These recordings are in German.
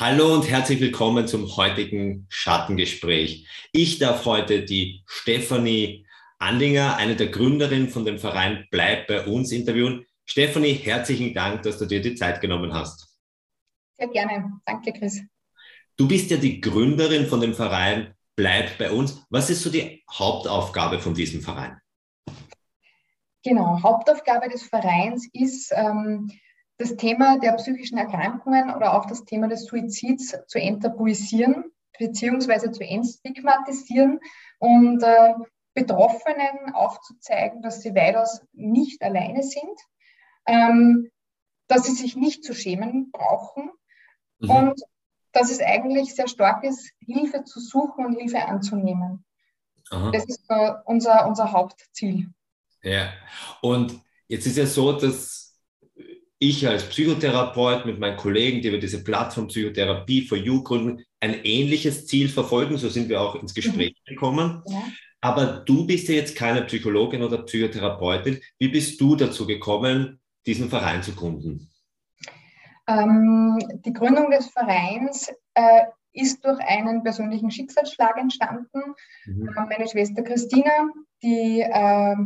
Hallo und herzlich willkommen zum heutigen Schattengespräch. Ich darf heute die Stefanie Andinger, eine der Gründerinnen von dem Verein Bleib bei uns interviewen. Stefanie, herzlichen Dank, dass du dir die Zeit genommen hast. Sehr gerne. Danke, Chris. Du bist ja die Gründerin von dem Verein Bleib bei uns. Was ist so die Hauptaufgabe von diesem Verein? Genau, Hauptaufgabe des Vereins ist, ähm, das Thema der psychischen Erkrankungen oder auch das Thema des Suizids zu enttabuisieren beziehungsweise zu entstigmatisieren und äh, Betroffenen aufzuzeigen, dass sie weitaus nicht alleine sind, ähm, dass sie sich nicht zu schämen brauchen mhm. und dass es eigentlich sehr stark ist, Hilfe zu suchen und Hilfe anzunehmen. Aha. Das ist äh, unser, unser Hauptziel. Ja, und jetzt ist ja so, dass ich als Psychotherapeut mit meinen Kollegen, die wir diese Plattform Psychotherapie for You gründen, ein ähnliches Ziel verfolgen. So sind wir auch ins Gespräch mhm. gekommen. Ja. Aber du bist ja jetzt keine Psychologin oder Psychotherapeutin. Wie bist du dazu gekommen, diesen Verein zu gründen? Ähm, die Gründung des Vereins äh, ist durch einen persönlichen Schicksalsschlag entstanden. Mhm. Meine Schwester Christina, die äh,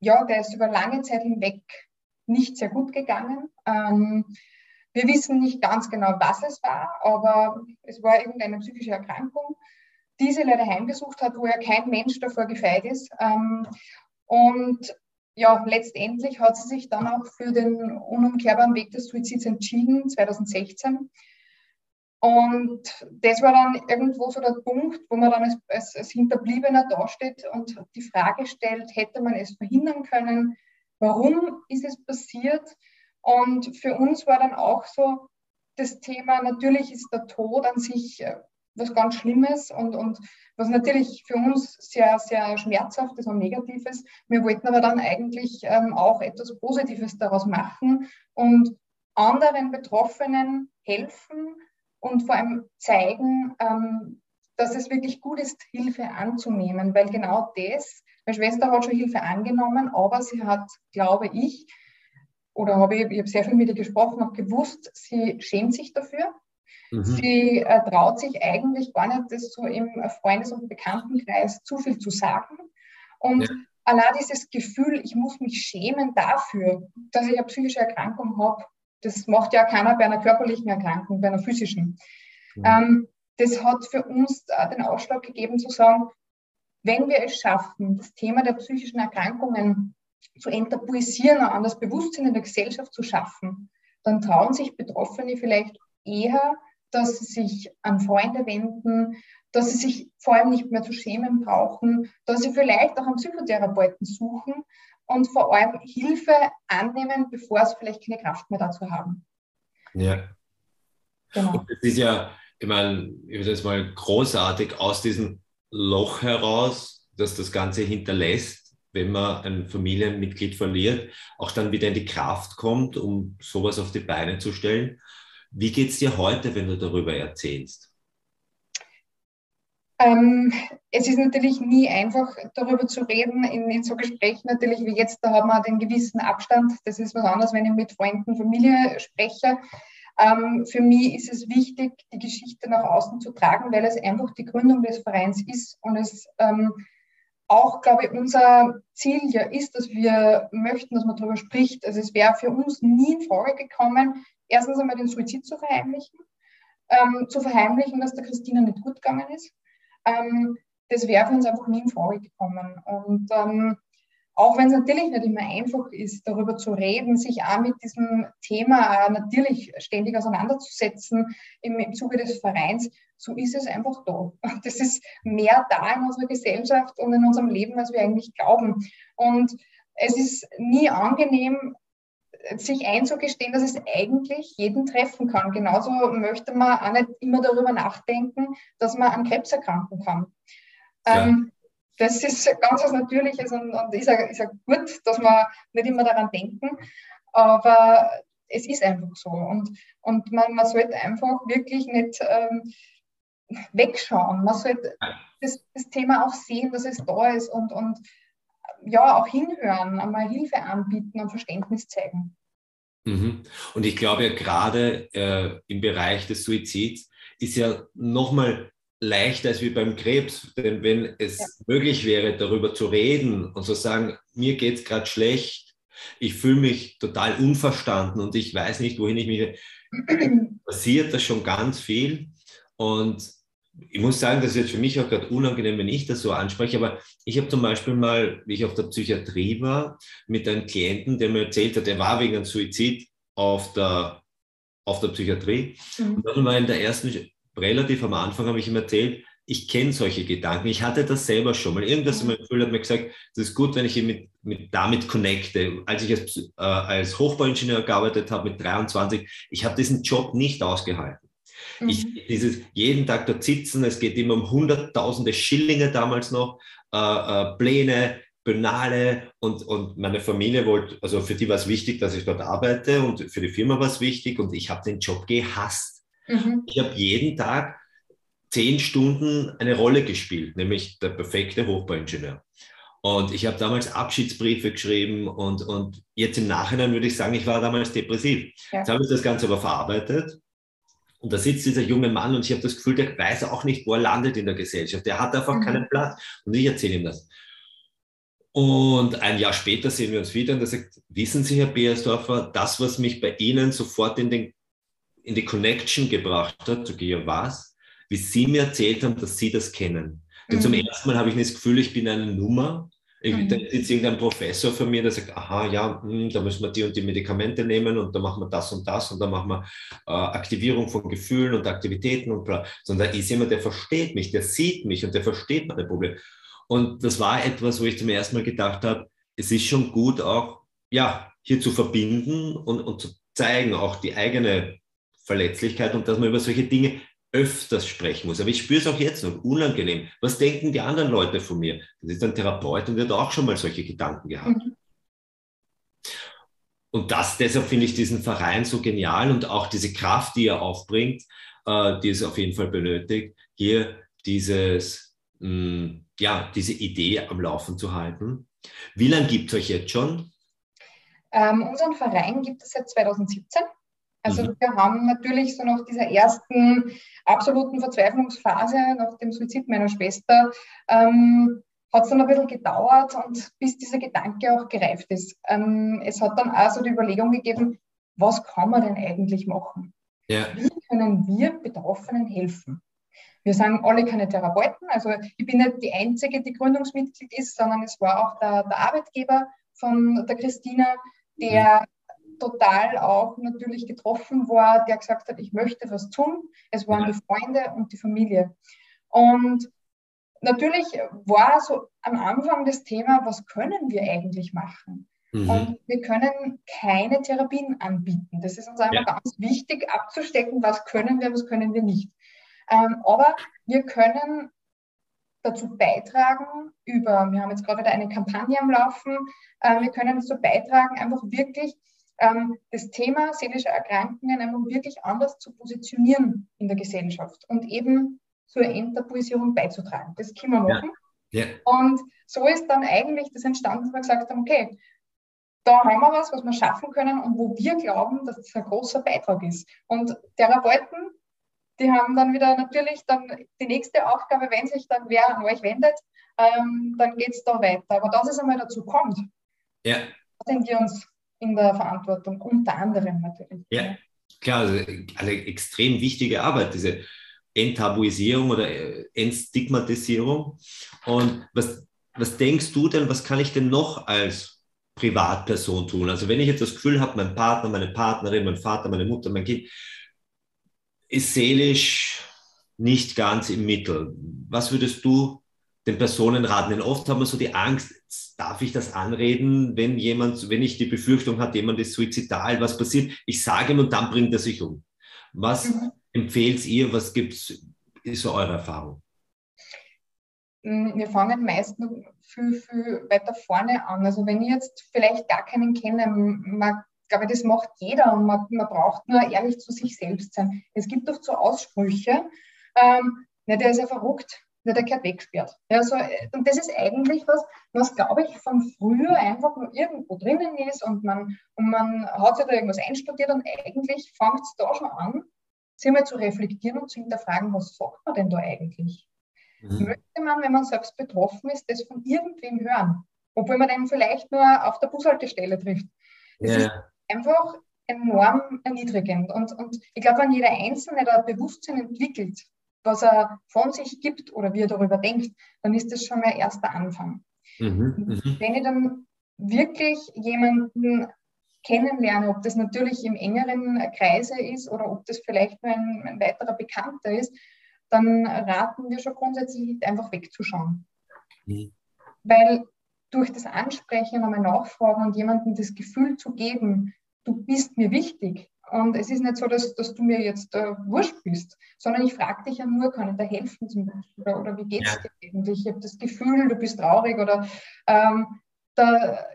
ja, der ist über lange Zeit hinweg nicht sehr gut gegangen. Ähm, wir wissen nicht ganz genau, was es war, aber es war irgendeine psychische Erkrankung, die sie leider heimgesucht hat, wo ja kein Mensch davor gefeit ist. Ähm, und ja, letztendlich hat sie sich dann auch für den unumkehrbaren Weg des Suizids entschieden, 2016. Und das war dann irgendwo so der Punkt, wo man dann als, als, als Hinterbliebener dasteht und die Frage stellt, hätte man es verhindern können? Warum ist es passiert? Und für uns war dann auch so das Thema, natürlich ist der Tod an sich äh, was ganz Schlimmes und, und was natürlich für uns sehr, sehr schmerzhaft ist und negativ ist. Wir wollten aber dann eigentlich ähm, auch etwas Positives daraus machen und anderen Betroffenen helfen und vor allem zeigen, ähm, dass es wirklich gut ist, Hilfe anzunehmen, weil genau das meine Schwester hat schon Hilfe angenommen, aber sie hat, glaube ich, oder habe ich, ich habe sehr viel mit ihr gesprochen, auch gewusst, sie schämt sich dafür. Mhm. Sie äh, traut sich eigentlich gar nicht, das so im Freundes- und Bekanntenkreis zu viel zu sagen. Und ja. allein dieses Gefühl, ich muss mich schämen dafür, dass ich eine psychische Erkrankung habe, das macht ja keiner bei einer körperlichen Erkrankung, bei einer physischen. Mhm. Ähm, das hat für uns den Ausschlag gegeben zu sagen, wenn wir es schaffen, das Thema der psychischen Erkrankungen zu enttabuisieren, an das Bewusstsein in der Gesellschaft zu schaffen, dann trauen sich Betroffene vielleicht eher, dass sie sich an Freunde wenden, dass sie sich vor allem nicht mehr zu schämen brauchen, dass sie vielleicht auch einen Psychotherapeuten suchen und vor allem Hilfe annehmen, bevor sie vielleicht keine Kraft mehr dazu haben. Ja. Genau. Und das ist ja, ich meine, ich würde das mal großartig aus diesen Loch heraus, das das Ganze hinterlässt, wenn man ein Familienmitglied verliert, auch dann wieder in die Kraft kommt, um sowas auf die Beine zu stellen. Wie geht es dir heute, wenn du darüber erzählst? Ähm, es ist natürlich nie einfach, darüber zu reden, in, in, so Gesprächen natürlich wie jetzt, da haben wir den gewissen Abstand. Das ist was anderes, wenn ich mit Freunden, Familie spreche. Ähm, für mich ist es wichtig, die Geschichte nach außen zu tragen, weil es einfach die Gründung des Vereins ist und es ähm, auch, glaube ich, unser Ziel ja ist, dass wir möchten, dass man darüber spricht. Also es wäre für uns nie in Frage gekommen, erstens einmal den Suizid zu verheimlichen, ähm, zu verheimlichen, dass der Christina nicht gut gegangen ist. Ähm, das wäre für uns einfach nie in Frage gekommen. Und ähm, auch wenn es natürlich nicht immer einfach ist, darüber zu reden, sich auch mit diesem Thema natürlich ständig auseinanderzusetzen im, im Zuge des Vereins, so ist es einfach da. Das ist mehr da in unserer Gesellschaft und in unserem Leben, als wir eigentlich glauben. Und es ist nie angenehm, sich einzugestehen, dass es eigentlich jeden treffen kann. Genauso möchte man auch nicht immer darüber nachdenken, dass man an Krebs erkranken kann. Ja. Ähm, das ist ganz was Natürliches und, und ist, ja, ist ja gut, dass wir nicht immer daran denken, aber es ist einfach so. Und, und man, man sollte einfach wirklich nicht ähm, wegschauen. Man sollte das, das, Thema auch sehen, dass es da ist und, und ja, auch hinhören, einmal Hilfe anbieten und Verständnis zeigen. Mhm. Und ich glaube ja gerade äh, im Bereich des Suizids ist ja nochmal leichter als wie beim Krebs. Denn wenn es ja. möglich wäre, darüber zu reden und zu sagen, mir geht es gerade schlecht, ich fühle mich total unverstanden und ich weiß nicht, wohin ich mich, passiert das schon ganz viel. Und ich muss sagen, das ist jetzt für mich auch gerade unangenehm, wenn ich das so anspreche, aber ich habe zum Beispiel mal, wie ich auf der Psychiatrie war, mit einem Klienten, der mir erzählt hat, er war wegen einem Suizid auf der, auf der Psychiatrie. Mhm. Und dann war in der ersten, relativ am Anfang, habe ich ihm erzählt, ich kenne solche Gedanken. Ich hatte das selber schon mal. Irgendwas in meinem Gefühl hat mir gesagt, das ist gut, wenn ich ihn mit, mit damit connecte. Als ich als, äh, als Hochbauingenieur gearbeitet habe mit 23, ich habe diesen Job nicht ausgehalten. Mhm. Ich, dieses jeden Tag dort sitzen, es geht immer um hunderttausende Schillinge damals noch, äh, äh, Pläne, Banale und, und meine Familie wollte, also für die war es wichtig, dass ich dort arbeite und für die Firma war es wichtig und ich habe den Job gehasst. Mhm. Ich habe jeden Tag zehn Stunden eine Rolle gespielt, nämlich der perfekte Hochbauingenieur. Und ich habe damals Abschiedsbriefe geschrieben und, und jetzt im Nachhinein würde ich sagen, ich war damals depressiv. Ja. Jetzt habe ich das Ganze aber verarbeitet und da sitzt dieser junge Mann und ich habe das Gefühl, der weiß auch nicht, wo er landet in der Gesellschaft. Der hat einfach mhm. keinen Platz. Und ich erzähle ihm das. Und ein Jahr später sehen wir uns wieder und er sagt, wissen Sie, Herr Beersdorfer, das, was mich bei Ihnen sofort in, den, in die Connection gebracht hat, zu Georg was, wie Sie mir erzählt haben, dass Sie das kennen. Denn mhm. zum ersten Mal habe ich das Gefühl, ich bin eine Nummer ich, mhm. Da ist irgendein Professor von mir, der sagt, aha, ja, mh, hm, da müssen wir die und die Medikamente nehmen und da machen wir das und das und da machen wir äh, Aktivierung von Gefühlen und Aktivitäten und bla. Sondern da ist jemand, der versteht mich, der sieht mich und der versteht meine Probleme. Und das war etwas, wo ich zum ersten Mal gedacht habe, es ist schon gut auch, ja, hier zu verbinden und, und zu zeigen, auch die eigene Verletzlichkeit und dass man über solche Dinge öfters sprechen muss. Aber ich spüre es auch jetzt noch, unangenehm. Was denken die anderen Leute von mir? Das ist ein Therapeut und der hat auch schon mal solche Gedanken gehabt. Mhm. Und das, deshalb finde ich diesen Verein so genial und auch diese Kraft, die er aufbringt, äh, die es auf jeden Fall benötigt, hier dieses, mh, mm, ja, diese Idee am Laufen zu halten. Wie lange gibt es euch jetzt schon? Ähm, unseren Verein gibt es seit 2017. Also mhm. wir haben natürlich so nach dieser ersten absoluten Verzweiflungsphase, nach dem Suizid meiner Schwester, ähm, hat es dann ein bisschen gedauert und bis dieser Gedanke auch gereift ist. Ähm, es hat dann also die Überlegung gegeben, was kann man denn eigentlich machen? Ja. Wie können wir Betroffenen helfen? Wir sind alle keine Therapeuten, also ich bin nicht die Einzige, die Gründungsmitglied ist, sondern es war auch der, der Arbeitgeber von der Christina, der mhm total auch natürlich getroffen war, der gesagt hat, ich möchte was tun. Es waren die Freunde und die Familie. Und natürlich war so am Anfang das Thema, was können wir eigentlich machen? Mhm. Und wir können keine Therapien anbieten. Das ist uns einfach ja. ganz wichtig abzustecken, was können wir, was können wir nicht. Ähm, aber wir können dazu beitragen, über, wir haben jetzt gerade wieder eine Kampagne am Laufen, äh, wir können dazu beitragen, einfach wirklich ähm, das Thema seelische Erkrankungen einfach wirklich anders zu positionieren in der Gesellschaft und eben zur Enttabuisierung beizutragen. Das können wir machen. Ja. Ja. Und so ist dann eigentlich das entstanden, dass wir gesagt haben, okay, da haben wir was, was wir schaffen können und wo wir glauben, dass das ein großer Beitrag ist. Und Therapeuten, die haben dann wieder natürlich dann die nächste Aufgabe, wenn sich dann wer an euch wendet, ähm, dann geht es da weiter. Aber dass es einmal dazu kommt, ja. sind wir uns in der Verantwortung, unter anderem natürlich. Ja, klar, also eine extrem wichtige Arbeit, diese Enttabuisierung oder äh, Entstigmatisierung. Und was, was denkst du denn, was kann ich denn noch als Privatperson tun? Also wenn ich jetzt das Gefühl habe, mein Partner, meine Partnerin, mein Vater, meine Mutter, mein Kind ist seelisch nicht ganz im Mittel. Was würdest du den Personen raten? Denn oft haben wir so die Angst, darf ich das anreden, wenn jemand, wenn ich die Befürchtung habe, jemand ist suizidal, was passiert? Ich sage ihm und dann bringt er sich um. Was mhm. empfehlt ihr? Was gibt's, ist so eure Erfahrung? Mm, wir fangen meist noch viel, viel weiter vorne an. Also wenn ich jetzt vielleicht gar keinen kenne, man, glaube das macht jeder und man, man braucht nur ehrlich zu sich selbst sein. Es gibt doch so Aussprüche, ähm, na, der ist ja verrückt, der gehört weggesperrt. Ja, so, und das ist eigentlich was, was glaube ich von früher einfach nur irgendwo drinnen ist und man, und man hat sich da irgendwas einstudiert und eigentlich fängt es da schon an, sich mal zu reflektieren und zu hinterfragen, was sagt man denn da eigentlich? Mhm. Möchte man, wenn man selbst betroffen ist, das von irgendwem hören? Obwohl man den vielleicht nur auf der Bushaltestelle trifft. Das ja. ist einfach enorm erniedrigend. Und, und ich glaube, wenn jeder Einzelne da Bewusstsein entwickelt, was er von sich gibt oder wie er darüber denkt, dann ist das schon mein erster Anfang. Mhm, mhm. Wenn ich dann wirklich jemanden kennenlerne, ob das natürlich im engeren Kreise ist oder ob das vielleicht nur ein, ein weiterer Bekannter ist, dann raten wir schon grundsätzlich einfach wegzuschauen. Mhm. Weil durch das Ansprechen, einmal nachfragen und jemandem das Gefühl zu geben, du bist mir wichtig. Und es ist nicht so, dass, dass du mir jetzt äh, wurscht bist, sondern ich frage dich ja nur, kann ich da helfen zum Beispiel? Oder, oder wie geht es dir eigentlich? Ich habe das Gefühl, du bist traurig oder ähm, da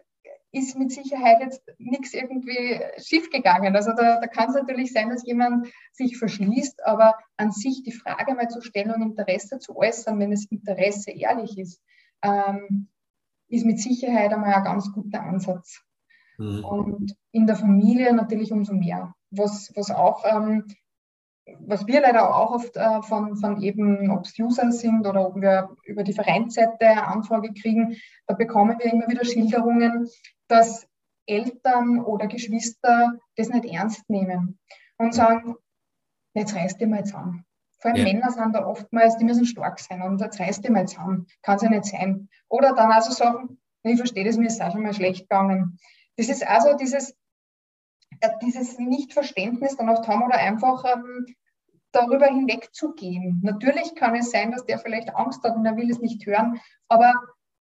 ist mit Sicherheit jetzt nichts irgendwie schiefgegangen. Also da, da kann es natürlich sein, dass jemand sich verschließt, aber an sich die Frage mal zu stellen und Interesse zu äußern, wenn das Interesse ehrlich ist, ähm, ist mit Sicherheit einmal ein ganz guter Ansatz. Mhm. Und in der Familie natürlich umso mehr. Was, was auch, ähm, was wir leider auch oft äh, von, von eben, ob es User sind oder ob wir über die Vereinsseite Anfrage kriegen, da bekommen wir immer wieder Schilderungen, dass Eltern oder Geschwister das nicht ernst nehmen und sagen, jetzt reißt ihr mal zusammen. Vor allem ja. Männer sind da oftmals, die müssen stark sein und jetzt reißt ihr mal zusammen. Kann es ja nicht sein. Oder dann also sagen, ich verstehe das, mir ist auch schon mal schlecht gegangen. Das ist also dieses, dieses Nichtverständnis dann oft haben oder einfach ähm, darüber hinwegzugehen. Natürlich kann es sein, dass der vielleicht Angst hat und er will es nicht hören, aber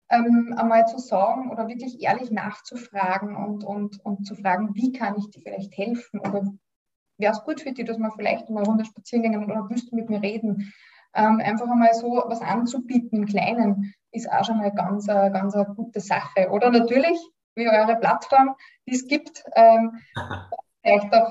ähm, einmal zu sagen oder wirklich ehrlich nachzufragen und, und, und zu fragen, wie kann ich dir vielleicht helfen oder wäre es gut für dich, dass wir vielleicht mal runter spazieren gehen oder willst du mit mir reden? Ähm, einfach einmal so was anzubieten im Kleinen ist auch schon mal ganz, äh, ganz eine gute Sache. Oder natürlich wie eure Plattform, die es gibt, ähm, vielleicht auch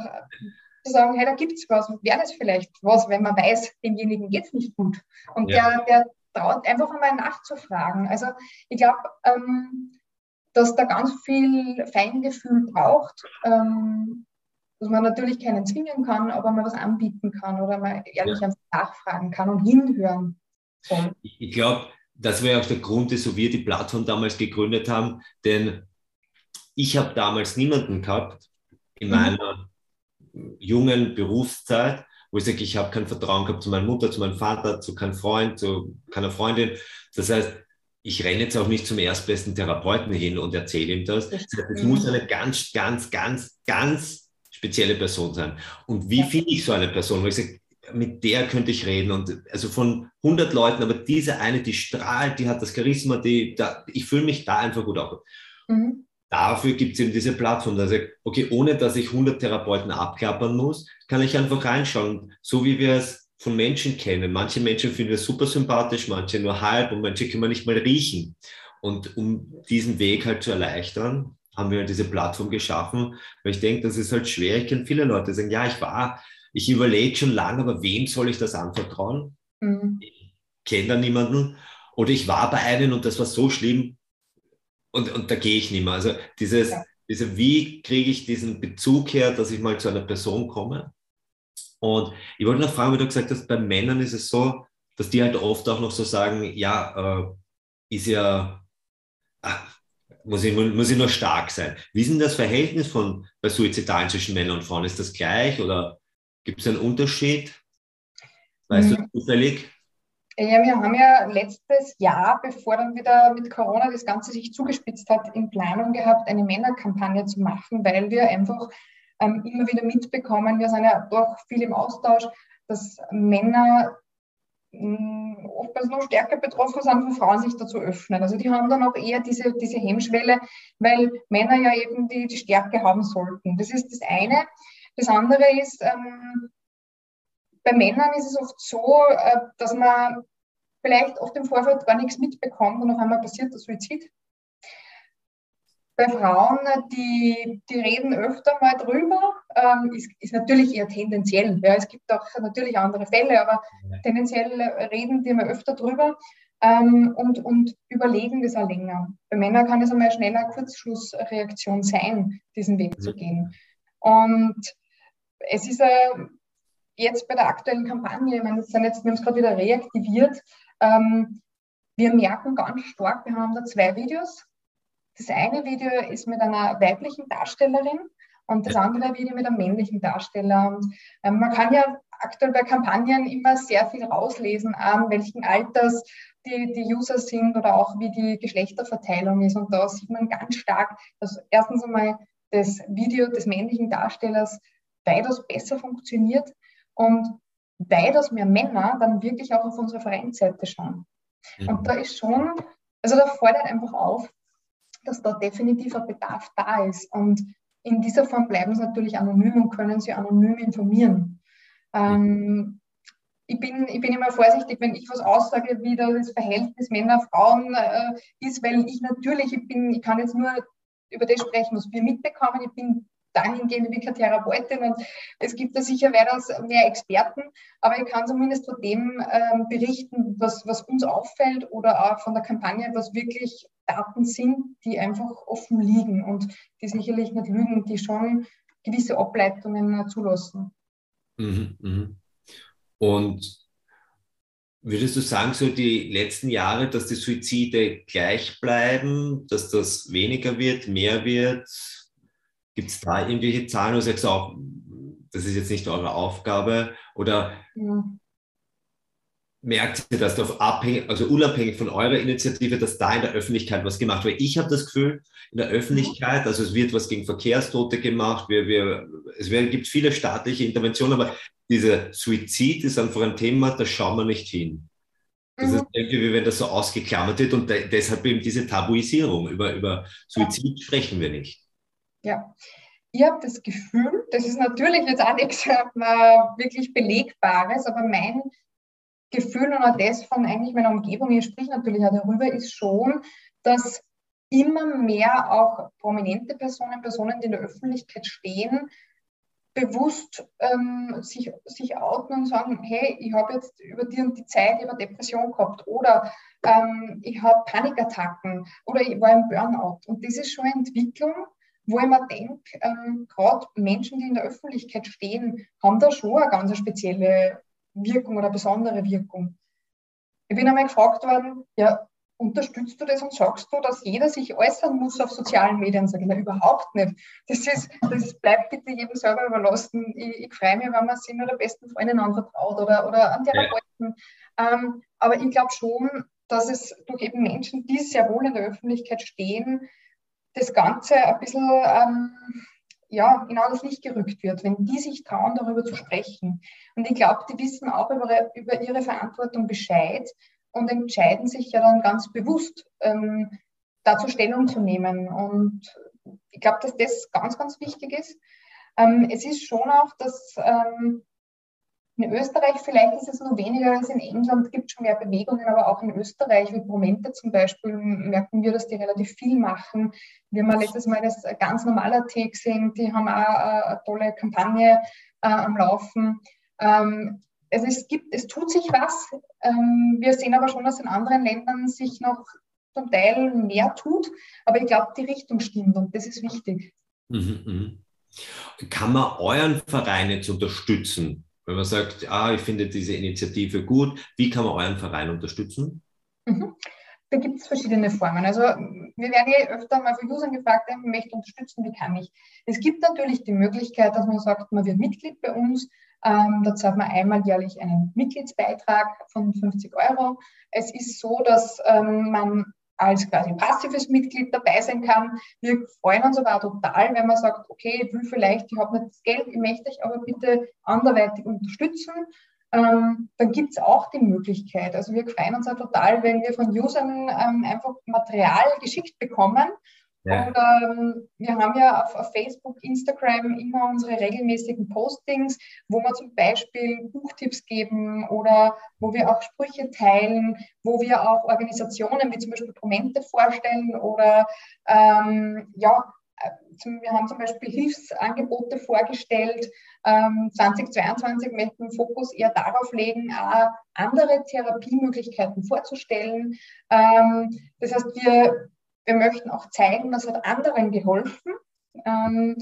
zu sagen, hey, da gibt es was, wäre das vielleicht was, wenn man weiß, demjenigen geht es nicht gut. Und ja. der, der traut einfach einmal nachzufragen. Also ich glaube, ähm, dass da ganz viel Feingefühl braucht, ähm, dass man natürlich keinen zwingen kann, aber man was anbieten kann oder man ehrlich ja. nachfragen kann und hinhören soll. Ich glaube, das wäre auch der Grund, wieso wir die Plattform damals gegründet haben, denn ich habe damals niemanden gehabt in mhm. meiner jungen Berufszeit, wo ich sage, ich habe kein Vertrauen gehabt zu meiner Mutter, zu meinem Vater, zu keinem Freund, zu keiner Freundin. Das heißt, ich renne jetzt auch nicht zum erstbesten Therapeuten hin und erzähle ihm das. Das heißt, es muss eine ganz, ganz, ganz, ganz spezielle Person sein. Und wie finde ich so eine Person? Wo ich sage, mit der könnte ich reden. Und also von 100 Leuten, aber diese eine, die strahlt, die hat das Charisma, die, da, ich fühle mich da einfach gut auf. Mhm dafür gibt es eben diese Plattform. Also, okay, ohne dass ich 100 Therapeuten abklappern muss, kann ich einfach reinschauen, so wie wir es von Menschen kennen. Manche Menschen finden wir super sympathisch, manche nur halb und manche können wir nicht mal riechen. Und um diesen Weg halt zu erleichtern, haben wir halt diese Plattform geschaffen, weil ich denke, das ist halt schwer. Ich kenne viele Leute, die sagen, ja, ich war, ich überlege schon lange, aber wem soll ich das anvertrauen? Mhm. Ich kenne da niemanden. Oder ich war bei einem und das war so schlimm, und, und da gehe ich nicht mehr. Also dieses, ja. diese, wie kriege ich diesen Bezug her, dass ich mal zu einer Person komme? Und ich wollte noch fragen, wie du gesagt hast, bei Männern ist es so, dass die halt oft auch noch so sagen, ja, äh, ist ja, ach, muss ich, muss ich nur stark sein. Wie ist denn das Verhältnis von bei Suizidalen zwischen Männern und Frauen? Ist das gleich oder gibt es einen Unterschied? Weißt mhm. du zufällig? Ja, wir haben ja letztes Jahr, bevor dann wieder mit Corona das Ganze sich zugespitzt hat, in Planung gehabt, eine Männerkampagne zu machen, weil wir einfach ähm, immer wieder mitbekommen, wir sind ja doch viel im Austausch, dass Männer mm, oftmals noch stärker betroffen sind, von Frauen sich dazu öffnen. Also die haben dann auch eher diese, diese Hemmschwelle, weil Männer ja eben die, die Stärke haben sollten. Das ist das eine. Das andere ist, ähm, bei Männern ist es oft so, äh, dass man vielleicht oft im Vorfeld gar nichts mitbekommt und auf einmal passiert der Suizid. Bei Frauen, die, die reden öfter mal drüber, ähm, ist, ist natürlich eher tendenziell. Ja, es gibt auch natürlich andere Fälle, aber tendenziell reden wir mal öfter drüber ähm, und, und überlegen das auch länger. Bei Männern kann es einmal eine schnelle Kurzschlussreaktion sein, diesen Weg mhm. zu gehen. Und es ist äh, jetzt bei der aktuellen Kampagne, ich meine, das sind jetzt, wir haben es gerade wieder reaktiviert, ähm, wir merken ganz stark, wir haben da zwei Videos. Das eine Video ist mit einer weiblichen Darstellerin und das andere Video mit einem männlichen Darsteller. Und ähm, man kann ja aktuell bei Kampagnen immer sehr viel rauslesen, an welchen Alters die, die User sind oder auch wie die Geschlechterverteilung ist. Und da sieht man ganz stark, dass erstens einmal das Video des männlichen Darstellers weitaus besser funktioniert und weitaus mehr Männer dann wirklich auch auf unsere Vereinsseite schauen. Mhm. Und da ist schon, also da fordert einfach auf, dass da definitiv ein Bedarf da ist. Und in dieser Form bleiben sie natürlich anonym und können sie anonym informieren. Ähm, ich, bin, ich bin immer vorsichtig, wenn ich was aussage, wie das Verhältnis Männer-Frauen äh, ist, weil ich natürlich, ich, bin, ich kann jetzt nur über das sprechen, was wir mitbekommen. Ich bin dahingehend wie keine Therapeutin und es gibt da sicher weitaus mehr Experten, aber ich kann zumindest von dem ähm, berichten, was, was uns auffällt oder auch von der Kampagne, was wirklich Daten sind, die einfach offen liegen und die sicherlich nicht lügen, die schon gewisse Ableitungen zulassen. Mhm, mhm. Und würdest du sagen, so die letzten Jahre, dass die Suizide gleich bleiben, dass das weniger wird, mehr wird? Gibt es da irgendwelche Zahlen, wo du sagst auch, das ist jetzt nicht eure Aufgabe? Oder ja. merkt ihr, dass auf abhängig, also unabhängig von eurer Initiative, dass da in der Öffentlichkeit was gemacht wird? Ich habe das Gefühl, in der Öffentlichkeit, also es wird was gegen Verkehrstote gemacht, wir, wir, es gibt viele staatliche Interventionen, aber dieser Suizid ist einfach ein Thema, da schauen wir nicht hin. Das mhm. ist irgendwie, wie wenn das so ausgeklammert wird und de deshalb eben diese Tabuisierung. Über, über Suizid sprechen wir nicht. Ja, ich habe das Gefühl, das ist natürlich jetzt auch nichts äh, wirklich Belegbares, aber mein Gefühl und auch das von eigentlich meiner Umgebung, ich spreche natürlich auch darüber, ist schon, dass immer mehr auch prominente Personen, Personen, die in der Öffentlichkeit stehen, bewusst ähm, sich, sich outen und sagen, hey, ich habe jetzt über die und die Zeit über Depression gehabt oder ähm, ich habe Panikattacken oder ich war im Burnout. Und das ist schon eine Entwicklung, wo ich mir denke, ähm, gerade Menschen, die in der Öffentlichkeit stehen, haben da schon eine ganz spezielle Wirkung oder besondere Wirkung. Ich bin einmal gefragt worden, ja, unterstützt du das und sagst du, dass jeder sich äußern muss auf sozialen Medien? Sage ich, na, überhaupt nicht. Das, ist, das bleibt bitte jedem selber überlassen. Ich, ich freue mich, wenn man sich nur der besten Freundin anvertraut oder, oder an Therapeuten. Ja. Ähm, aber ich glaube schon, dass es durch eben Menschen, die sehr wohl in der Öffentlichkeit stehen, das Ganze ein bisschen ähm, ja, in das Licht gerückt wird, wenn die sich trauen, darüber zu sprechen. Und ich glaube, die wissen auch über, über ihre Verantwortung Bescheid und entscheiden sich ja dann ganz bewusst, ähm, dazu Stellung zu nehmen. Und ich glaube, dass das ganz, ganz wichtig ist. Ähm, es ist schon auch, dass ähm, in Österreich vielleicht ist es noch weniger als in England, gibt es schon mehr Bewegungen, aber auch in Österreich, wie Promente zum Beispiel, merken wir, dass die relativ viel machen. Wir haben letztes Mal das ganz normaler Tee gesehen, die haben auch äh, eine tolle Kampagne äh, am Laufen. Also es, gibt, es tut sich was. Ähm, wir sehen aber schon, dass in anderen Ländern sich noch zum Teil mehr tut, aber ich glaube, die Richtung stimmt und das ist wichtig. Mhm, mh. Kann man euren Verein jetzt unterstützen? Wenn man sagt, ah, ich finde diese Initiative gut, wie kann man euren Verein unterstützen? Mhm. Da gibt es verschiedene Formen. Also wir werden ja öfter mal von Usern gefragt, ich möchte unterstützen, wie kann ich? Es gibt natürlich die Möglichkeit, dass man sagt, man wird Mitglied bei uns. Ähm, da zahlt man einmal jährlich einen Mitgliedsbeitrag von 50 Euro. Es ist so, dass ähm, man als quasi passives Mitglied dabei sein kann. Wir freuen uns aber auch total, wenn man sagt, okay, ich will vielleicht, ich habe nicht das Geld, ich möchte euch aber bitte anderweitig unterstützen. Ähm, dann gibt es auch die Möglichkeit. Also wir freuen uns auch total, wenn wir von Usern ähm, einfach Material geschickt bekommen ja. Und ähm, wir haben ja auf, auf, Facebook, Instagram immer unsere regelmäßigen Postings, wo wir zum Beispiel Buchtipps geben oder wo wir auch Sprüche teilen, wo wir auch Organisationen wie zum Beispiel Promente vorstellen oder ähm, ja, wir haben zum Beispiel Hilfsangebote vorgestellt. Ähm, 2022 möchten wir den Fokus eher darauf legen, auch andere Therapiemöglichkeiten vorzustellen. Ähm, das heißt, wir, wir möchten auch zeigen, was hat anderen geholfen. Ähm,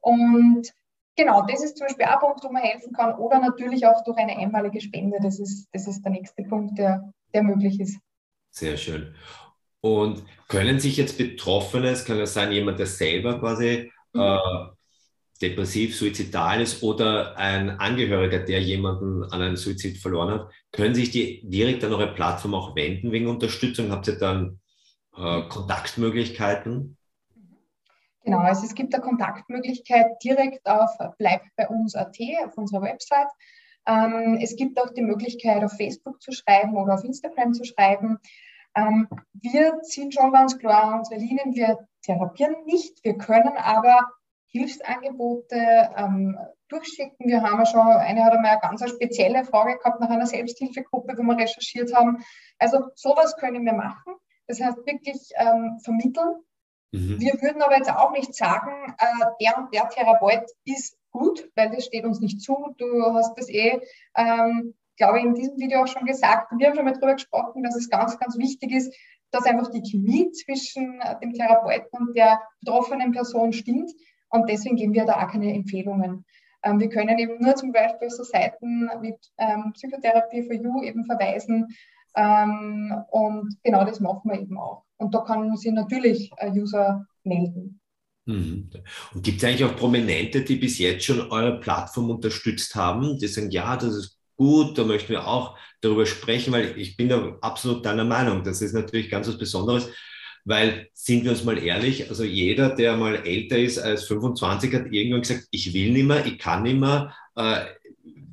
und genau, das ist zum Beispiel ein Punkt, wo man helfen kann. Oder natürlich auch durch eine einmalige Spende. Das ist, das ist der nächste Punkt, der, der möglich ist. Sehr schön. Und können sich jetzt Betroffene, es kann ja sein, jemand, der selber quasi mhm. äh, depressiv, suizidal ist oder ein Angehöriger, der jemanden an einen Suizid verloren hat, können sich die direkt an eure Plattform auch wenden wegen Unterstützung? Habt ihr dann äh, Kontaktmöglichkeiten? Genau, also es gibt eine Kontaktmöglichkeit direkt auf bleib bei uns.at auf unserer Website. Ähm, es gibt auch die Möglichkeit, auf Facebook zu schreiben oder auf Instagram zu schreiben. Ähm, wir ziehen schon ganz klar unsere Linien. Wir therapieren nicht, wir können aber Hilfsangebote ähm, durchschicken. Wir haben ja schon, eine hat einmal eine ganz spezielle Frage gehabt nach einer Selbsthilfegruppe, wo wir recherchiert haben. Also sowas können wir machen. Das heißt wirklich ähm, vermitteln. Mhm. Wir würden aber jetzt auch nicht sagen, äh, der und der Therapeut ist gut, weil das steht uns nicht zu. Du hast das eh ähm, glaube ich, in diesem Video auch schon gesagt, wir haben schon mal darüber gesprochen, dass es ganz, ganz wichtig ist, dass einfach die Chemie zwischen äh, dem Therapeuten und der betroffenen Person stimmt. Und deswegen geben wir da auch keine Empfehlungen. Ähm, wir können eben nur zum Beispiel so Seiten wie ähm, Psychotherapie for You eben verweisen. Ähm, und genau das machen wir eben auch. Und da kann sich natürlich ein User melden. Mhm. Und gibt es eigentlich auch Prominente, die bis jetzt schon eure Plattform unterstützt haben, die sagen, ja, das ist gut, da möchten wir auch darüber sprechen, weil ich bin da absolut deiner Meinung. Das ist natürlich ganz was Besonderes, weil, sind wir uns mal ehrlich, also jeder, der mal älter ist als 25, hat irgendwann gesagt, ich will nicht mehr, ich kann nicht mehr. Äh,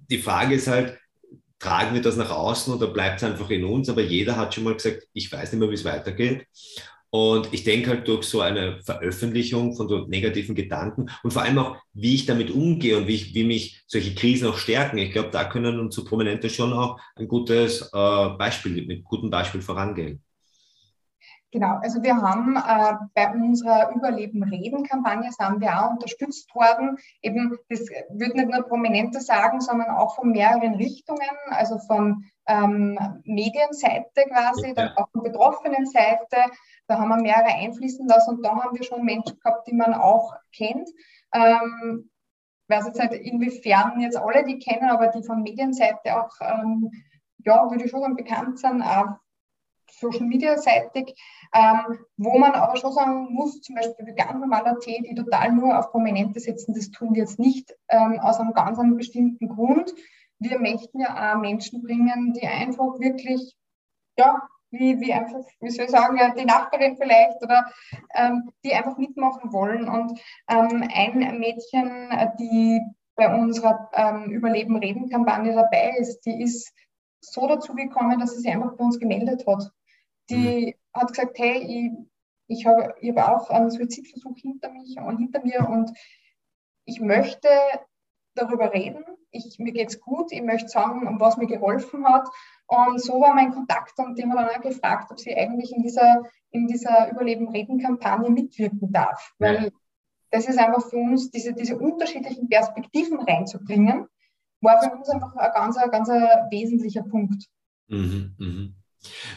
die Frage ist halt, tragen wir das nach außen oder bleibt es einfach in uns? Aber jeder hat schon mal gesagt, ich weiß nicht mehr, wie es weitergeht. Und ich denke halt durch so eine Veröffentlichung von so negativen Gedanken und vor allem auch, wie ich damit umgehe und wie, ich, wie mich solche Krisen auch stärken. Ich glaube, da können unsere Prominente schon auch ein gutes äh, Beispiel, mit gutem Beispiel vorangehen. Genau, also wir haben äh, bei unserer Überleben-Reden-Kampagne sind wir auch unterstützt worden. Eben, das würde nicht nur Prominente sagen, sondern auch von mehreren Richtungen, also von ähm, Medienseite quasi, ja. dann auch von betroffenen Seite. Da haben wir mehrere einfließen lassen und da haben wir schon Menschen gehabt, die man auch kennt. Ähm, ich weiß jetzt nicht, inwiefern jetzt alle die kennen, aber die von Medienseite auch, ähm, ja, würde ich schon bekannt sein, auch Social Media seitig, ähm, wo man aber schon sagen muss, zum Beispiel wie ganz normaler Tee, die total nur auf Prominente setzen, das tun wir jetzt nicht ähm, aus einem ganz einem bestimmten Grund. Wir möchten ja auch Menschen bringen, die einfach wirklich, ja, wie, wie einfach, wie soll ich sagen, ja, die Nachbarin vielleicht oder ähm, die einfach mitmachen wollen. Und ähm, ein Mädchen, die bei unserer ähm, Überleben-Reden-Kampagne dabei ist, die ist so dazu gekommen, dass sie sich einfach bei uns gemeldet hat die mhm. hat gesagt, hey, ich, ich habe ich hab auch einen Suizidversuch hinter mich und hinter mir und ich möchte darüber reden. Ich, mir es gut, ich möchte sagen, was mir geholfen hat. Und so war mein Kontakt und die haben dann auch gefragt, ob sie eigentlich in dieser, in dieser Überleben-Reden-Kampagne mitwirken darf. Weil das ist einfach für uns, diese, diese unterschiedlichen Perspektiven reinzubringen, war für uns einfach ein ganz, ganz wesentlicher Punkt. Mhm, mh.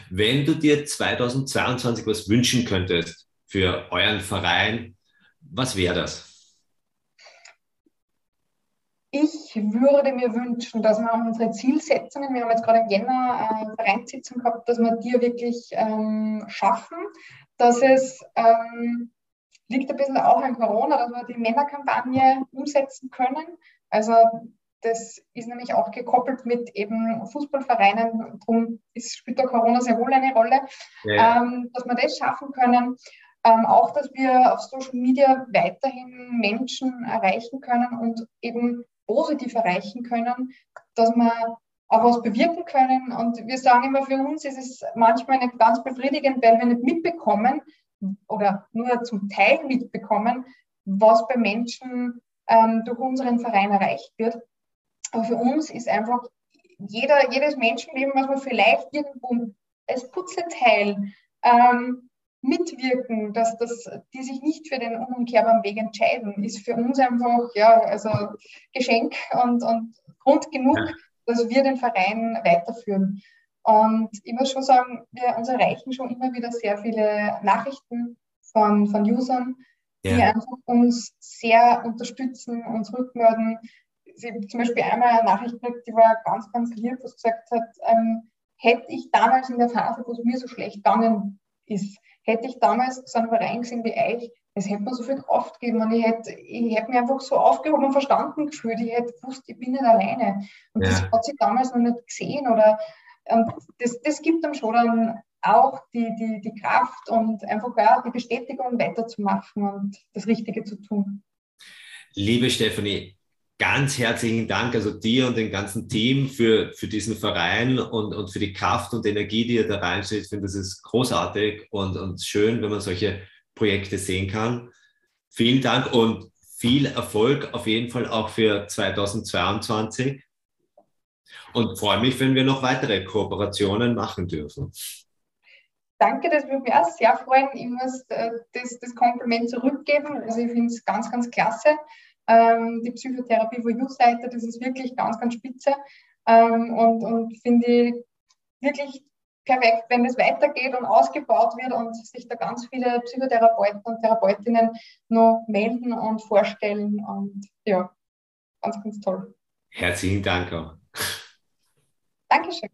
Wenn du dir 2022 was wünschen könntest für euren Verein, was wäre das? Ich würde mir wünschen, dass wir unsere Zielsetzungen, wir haben jetzt gerade im Jänner eine Vereinssitzung gehabt, dass wir die wirklich ähm, schaffen, dass es ähm, liegt ein bisschen auch an Corona, dass wir die Männerkampagne umsetzen können. Also das ist nämlich auch gekoppelt mit eben Fußballvereinen. Darum spielt da Corona sehr wohl eine Rolle, ja. ähm, dass wir das schaffen können. Ähm, auch, dass wir auf Social Media weiterhin Menschen erreichen können und eben positiv erreichen können, dass wir auch was bewirken können. Und wir sagen immer, für uns ist es manchmal nicht ganz befriedigend, weil wir nicht mitbekommen oder nur zum Teil mitbekommen, was bei Menschen ähm, durch unseren Verein erreicht wird. Aber für uns ist einfach jeder, jedes Menschenleben, was man vielleicht irgendwo als Putzleteil ähm, mitwirken, dass das, die sich nicht für den unumkehrbaren Weg entscheiden, ist für uns einfach ja, also Geschenk und, und Grund genug, ja. dass wir den Verein weiterführen. Und ich muss schon sagen, wir uns erreichen schon immer wieder sehr viele Nachrichten von, von Usern, die ja. einfach uns sehr unterstützen, uns rückmelden. Sie haben zum Beispiel einmal eine Nachricht gekriegt, die war ganz, ganz lieb, was gesagt hat, ähm, hätte ich damals in der Phase, wo es mir so schlecht gegangen ist, hätte ich damals so einen Verein gesehen wie euch, es hätte mir so viel Kraft gegeben und ich hätte, ich hätte mich einfach so aufgehoben und verstanden gefühlt. Ich hätte gewusst, ich bin nicht alleine. Und ja. das hat sie damals noch nicht gesehen. Oder und das, das gibt dann schon dann auch die, die, die Kraft und einfach auch die Bestätigung weiterzumachen und das Richtige zu tun. Liebe Stefanie, ganz herzlichen Dank, also dir und dem ganzen Team für, für diesen Verein und, und für die Kraft und Energie, die ihr da reinsteht. Ich finde, das ist großartig und, und schön, wenn man solche Projekte sehen kann. Vielen Dank und viel Erfolg auf jeden Fall auch für 2022. Und freue mich, wenn wir noch weitere Kooperationen machen dürfen. Danke, das würde mich auch sehr freuen. Ich muss äh, das, das Kompliment zurückgeben. Also ich finde es ganz, ganz klasse. Ähm, die Psychotherapie von You-Seite, das ist wirklich ganz, ganz spitze. Ähm, und und finde ich wirklich perfekt, wenn es weitergeht und ausgebaut wird und sich da ganz viele Psychotherapeuten und Therapeutinnen noch melden und vorstellen. Und ja, ganz, ganz toll. Herzlichen Dank auch. Dankeschön.